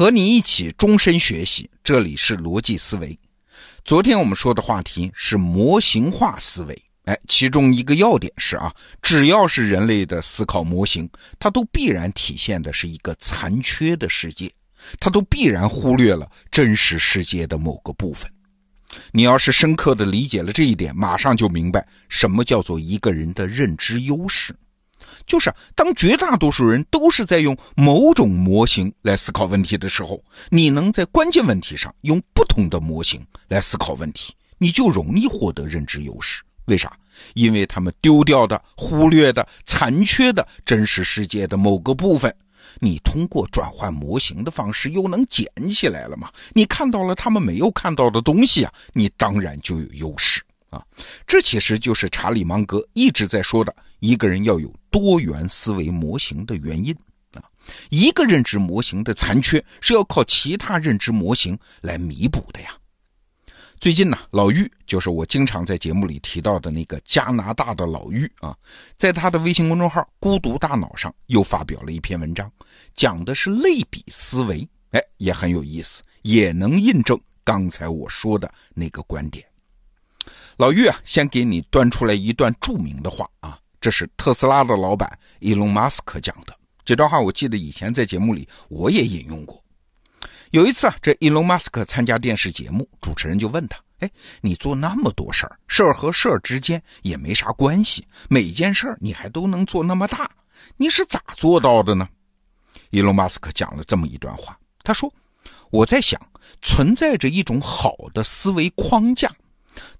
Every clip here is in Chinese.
和你一起终身学习，这里是逻辑思维。昨天我们说的话题是模型化思维，哎，其中一个要点是啊，只要是人类的思考模型，它都必然体现的是一个残缺的世界，它都必然忽略了真实世界的某个部分。你要是深刻的理解了这一点，马上就明白什么叫做一个人的认知优势。就是当绝大多数人都是在用某种模型来思考问题的时候，你能在关键问题上用不同的模型来思考问题，你就容易获得认知优势。为啥？因为他们丢掉的、忽略的、残缺的真实世界的某个部分，你通过转换模型的方式又能捡起来了嘛？你看到了他们没有看到的东西啊，你当然就有优势。啊，这其实就是查理芒格一直在说的，一个人要有多元思维模型的原因啊。一个认知模型的残缺是要靠其他认知模型来弥补的呀。最近呢，老玉就是我经常在节目里提到的那个加拿大的老玉啊，在他的微信公众号“孤独大脑”上又发表了一篇文章，讲的是类比思维，哎，也很有意思，也能印证刚才我说的那个观点。老玉啊，先给你端出来一段著名的话啊，这是特斯拉的老板伊隆马斯克讲的。这段话我记得以前在节目里我也引用过。有一次啊，这伊隆马斯克参加电视节目，主持人就问他：“哎，你做那么多事儿，事儿和事儿之间也没啥关系，每件事儿你还都能做那么大，你是咋做到的呢？”伊隆马斯克讲了这么一段话，他说：“我在想，存在着一种好的思维框架。”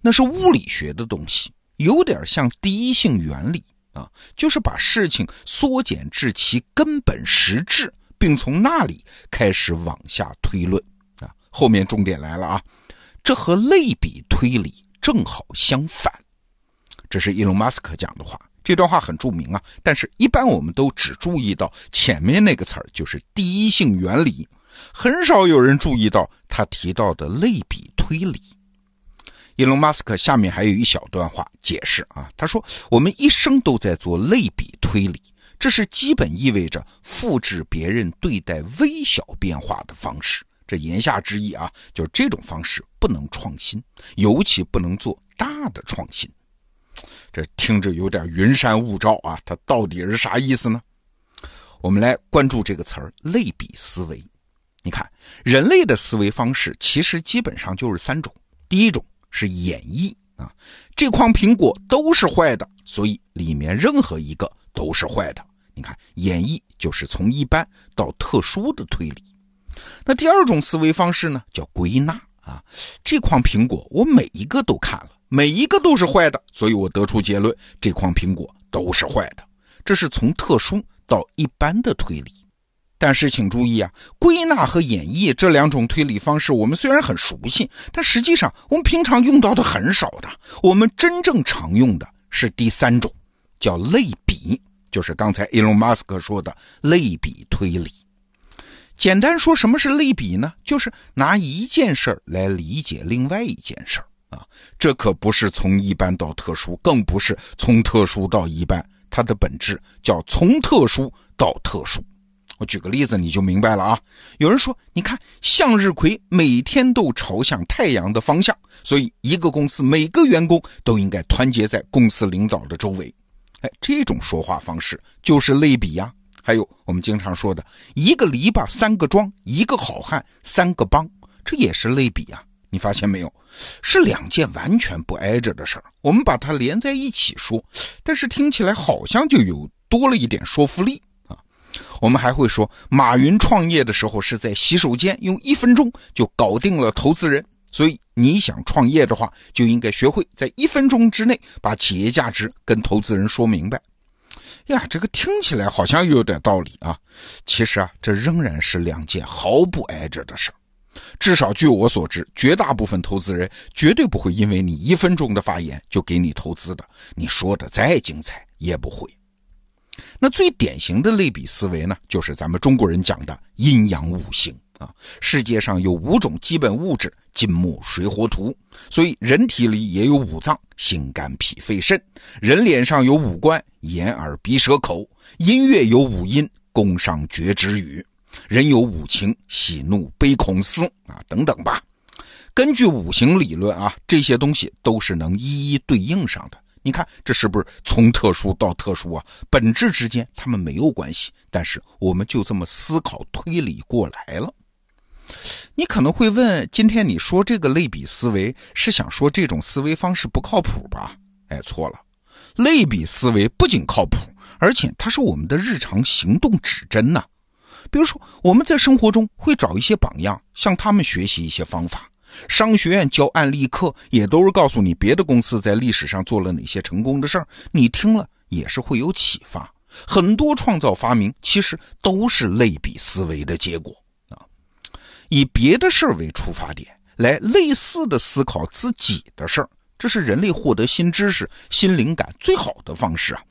那是物理学的东西，有点像第一性原理啊，就是把事情缩减至其根本实质，并从那里开始往下推论啊。后面重点来了啊，这和类比推理正好相反。这是伊隆马斯克讲的话，这段话很著名啊，但是一般我们都只注意到前面那个词儿，就是第一性原理，很少有人注意到他提到的类比推理。伊隆马斯克下面还有一小段话解释啊，他说：“我们一生都在做类比推理，这是基本意味着复制别人对待微小变化的方式。这言下之意啊，就是这种方式不能创新，尤其不能做大的创新。这听着有点云山雾罩啊，它到底是啥意思呢？我们来关注这个词儿——类比思维。你看，人类的思维方式其实基本上就是三种，第一种。”是演绎啊，这筐苹果都是坏的，所以里面任何一个都是坏的。你看，演绎就是从一般到特殊的推理。那第二种思维方式呢，叫归纳啊，这筐苹果我每一个都看了，每一个都是坏的，所以我得出结论，这筐苹果都是坏的。这是从特殊到一般的推理。但是请注意啊，归纳和演绎这两种推理方式，我们虽然很熟悉，但实际上我们平常用到的很少的。我们真正常用的是第三种，叫类比，就是刚才伊隆马斯克说的类比推理。简单说，什么是类比呢？就是拿一件事儿来理解另外一件事儿啊。这可不是从一般到特殊，更不是从特殊到一般，它的本质叫从特殊到特殊。我举个例子，你就明白了啊。有人说，你看向日葵每天都朝向太阳的方向，所以一个公司每个员工都应该团结在公司领导的周围。哎，这种说话方式就是类比呀。还有我们经常说的一个篱笆三个桩，一个好汉三个帮，这也是类比呀。你发现没有？是两件完全不挨着的事儿，我们把它连在一起说，但是听起来好像就有多了一点说服力。我们还会说，马云创业的时候是在洗手间用一分钟就搞定了投资人。所以你想创业的话，就应该学会在一分钟之内把企业价值跟投资人说明白。呀，这个听起来好像有点道理啊。其实啊，这仍然是两件毫不挨着的事。至少据我所知，绝大部分投资人绝对不会因为你一分钟的发言就给你投资的。你说的再精彩，也不会。那最典型的类比思维呢，就是咱们中国人讲的阴阳五行啊。世界上有五种基本物质：金木水火土。所以人体里也有五脏：心肝脾肺肾。人脸上有五官：眼耳鼻舌口。音乐有五音：宫商角徵羽。人有五情，喜怒悲恐思啊，等等吧。根据五行理论啊，这些东西都是能一一对应上的。你看，这是不是从特殊到特殊啊？本质之间他们没有关系，但是我们就这么思考推理过来了。你可能会问：今天你说这个类比思维，是想说这种思维方式不靠谱吧？哎，错了，类比思维不仅靠谱，而且它是我们的日常行动指针呐。比如说，我们在生活中会找一些榜样，向他们学习一些方法。商学院教案例课，也都是告诉你别的公司在历史上做了哪些成功的事儿，你听了也是会有启发。很多创造发明其实都是类比思维的结果啊。以别的事儿为出发点，来类似的思考自己的事儿，这是人类获得新知识、新灵感最好的方式啊。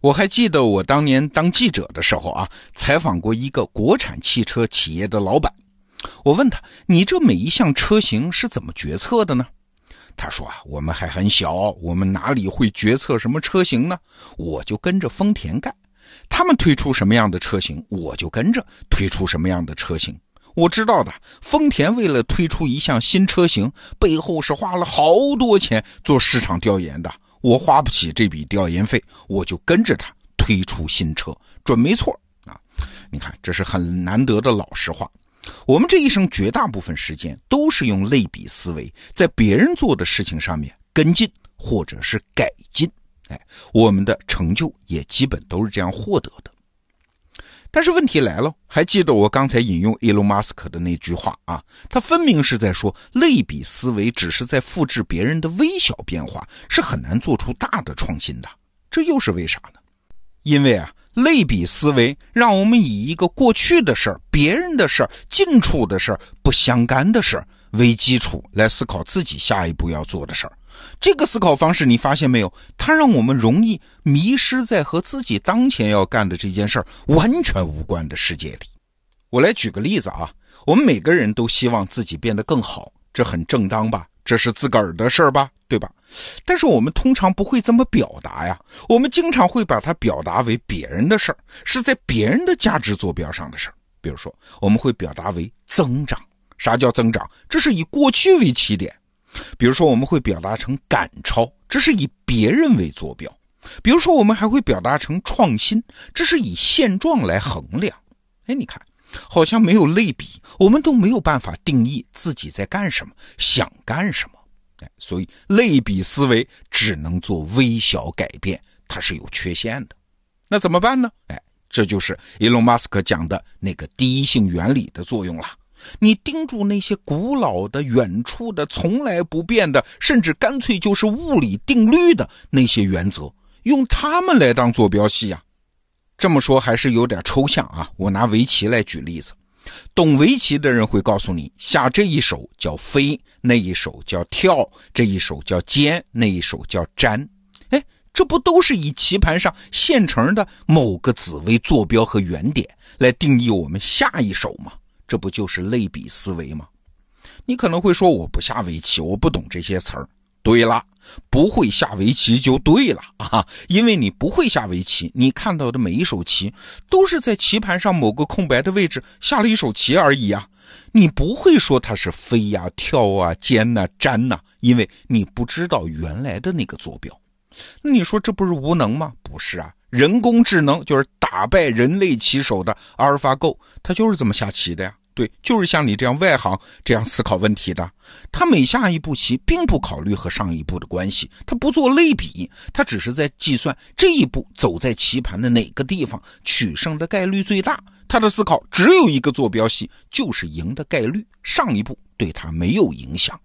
我还记得我当年当记者的时候啊，采访过一个国产汽车企业的老板。我问他：“你这每一项车型是怎么决策的呢？”他说：“啊，我们还很小，我们哪里会决策什么车型呢？我就跟着丰田干，他们推出什么样的车型，我就跟着推出什么样的车型。我知道的，丰田为了推出一项新车型，背后是花了好多钱做市场调研的。”我花不起这笔调研费，我就跟着他推出新车，准没错啊！你看，这是很难得的老实话。我们这一生绝大部分时间都是用类比思维，在别人做的事情上面跟进或者是改进，哎，我们的成就也基本都是这样获得的。但是问题来了，还记得我刚才引用伊隆马斯克的那句话啊？他分明是在说，类比思维只是在复制别人的微小变化，是很难做出大的创新的。这又是为啥呢？因为啊，类比思维让我们以一个过去的事儿、别人的事儿、近处的事儿、不相干的事儿为基础来思考自己下一步要做的事儿。这个思考方式，你发现没有？它让我们容易迷失在和自己当前要干的这件事儿完全无关的世界里。我来举个例子啊，我们每个人都希望自己变得更好，这很正当吧？这是自个儿的事儿吧？对吧？但是我们通常不会这么表达呀，我们经常会把它表达为别人的事儿，是在别人的价值坐标上的事儿。比如说，我们会表达为增长。啥叫增长？这是以过去为起点。比如说，我们会表达成赶超，这是以别人为坐标；比如说，我们还会表达成创新，这是以现状来衡量。哎，你看，好像没有类比，我们都没有办法定义自己在干什么，想干什么。哎，所以类比思维只能做微小改变，它是有缺陷的。那怎么办呢？哎，这就是伊隆马斯克讲的那个第一性原理的作用了。你盯住那些古老的、远处的、从来不变的，甚至干脆就是物理定律的那些原则，用它们来当坐标系呀。这么说还是有点抽象啊。我拿围棋来举例子，懂围棋的人会告诉你，下这一手叫飞，那一手叫跳，这一手叫尖，那一手叫粘。哎，这不都是以棋盘上现成的某个子为坐标和原点来定义我们下一手吗？这不就是类比思维吗？你可能会说我不下围棋，我不懂这些词儿。对了，不会下围棋就对了啊，因为你不会下围棋，你看到的每一手棋都是在棋盘上某个空白的位置下了一手棋而已啊。你不会说它是飞呀、跳啊、尖呐、粘呐，因为你不知道原来的那个坐标。那你说这不是无能吗？不是啊。人工智能就是打败人类棋手的阿尔法狗，它就是这么下棋的呀。对，就是像你这样外行这样思考问题的。他每下一步棋，并不考虑和上一步的关系，他不做类比，他只是在计算这一步走在棋盘的哪个地方取胜的概率最大。他的思考只有一个坐标系，就是赢的概率，上一步对他没有影响。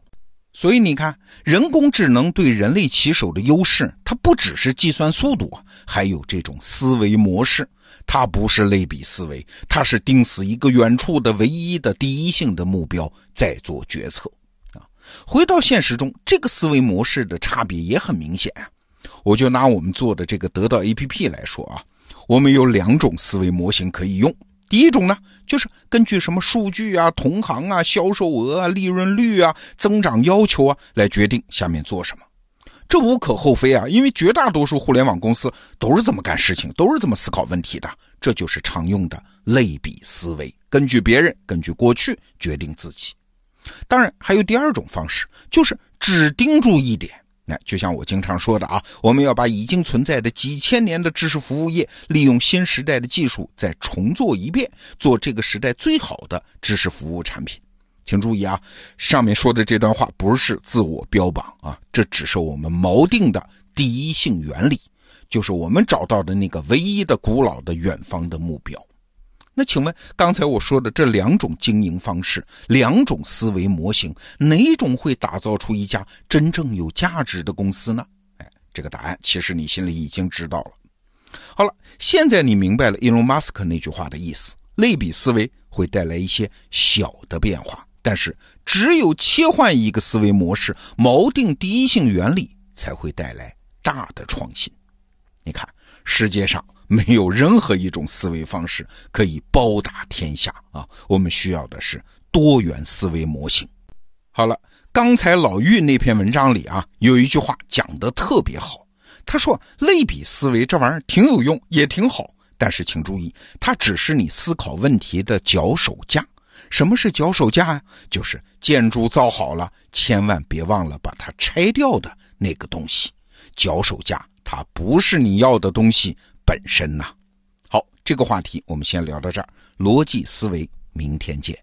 所以你看，人工智能对人类棋手的优势，它不只是计算速度啊，还有这种思维模式。它不是类比思维，它是盯死一个远处的唯一的第一性的目标再做决策啊。回到现实中，这个思维模式的差别也很明显。我就拿我们做的这个得到 APP 来说啊，我们有两种思维模型可以用。第一种呢，就是根据什么数据啊、同行啊、销售额啊、利润率啊、增长要求啊来决定下面做什么，这无可厚非啊，因为绝大多数互联网公司都是这么干事情，都是这么思考问题的，这就是常用的类比思维根据别人，根据过去决定自己。当然，还有第二种方式，就是只盯住一点。那就像我经常说的啊，我们要把已经存在的几千年的知识服务业，利用新时代的技术再重做一遍，做这个时代最好的知识服务产品。请注意啊，上面说的这段话不是自我标榜啊，这只是我们锚定的第一性原理，就是我们找到的那个唯一的古老的远方的目标。那请问，刚才我说的这两种经营方式、两种思维模型，哪种会打造出一家真正有价值的公司呢？哎，这个答案其实你心里已经知道了。好了，现在你明白了伊隆马斯克那句话的意思：类比思维会带来一些小的变化，但是只有切换一个思维模式，锚定第一性原理，才会带来大的创新。你看，世界上。没有任何一种思维方式可以包打天下啊！我们需要的是多元思维模型。好了，刚才老玉那篇文章里啊，有一句话讲得特别好。他说，类比思维这玩意儿挺有用，也挺好，但是请注意，它只是你思考问题的脚手架。什么是脚手架啊？就是建筑造好了，千万别忘了把它拆掉的那个东西。脚手架它不是你要的东西。本身呐，好，这个话题我们先聊到这儿。逻辑思维，明天见。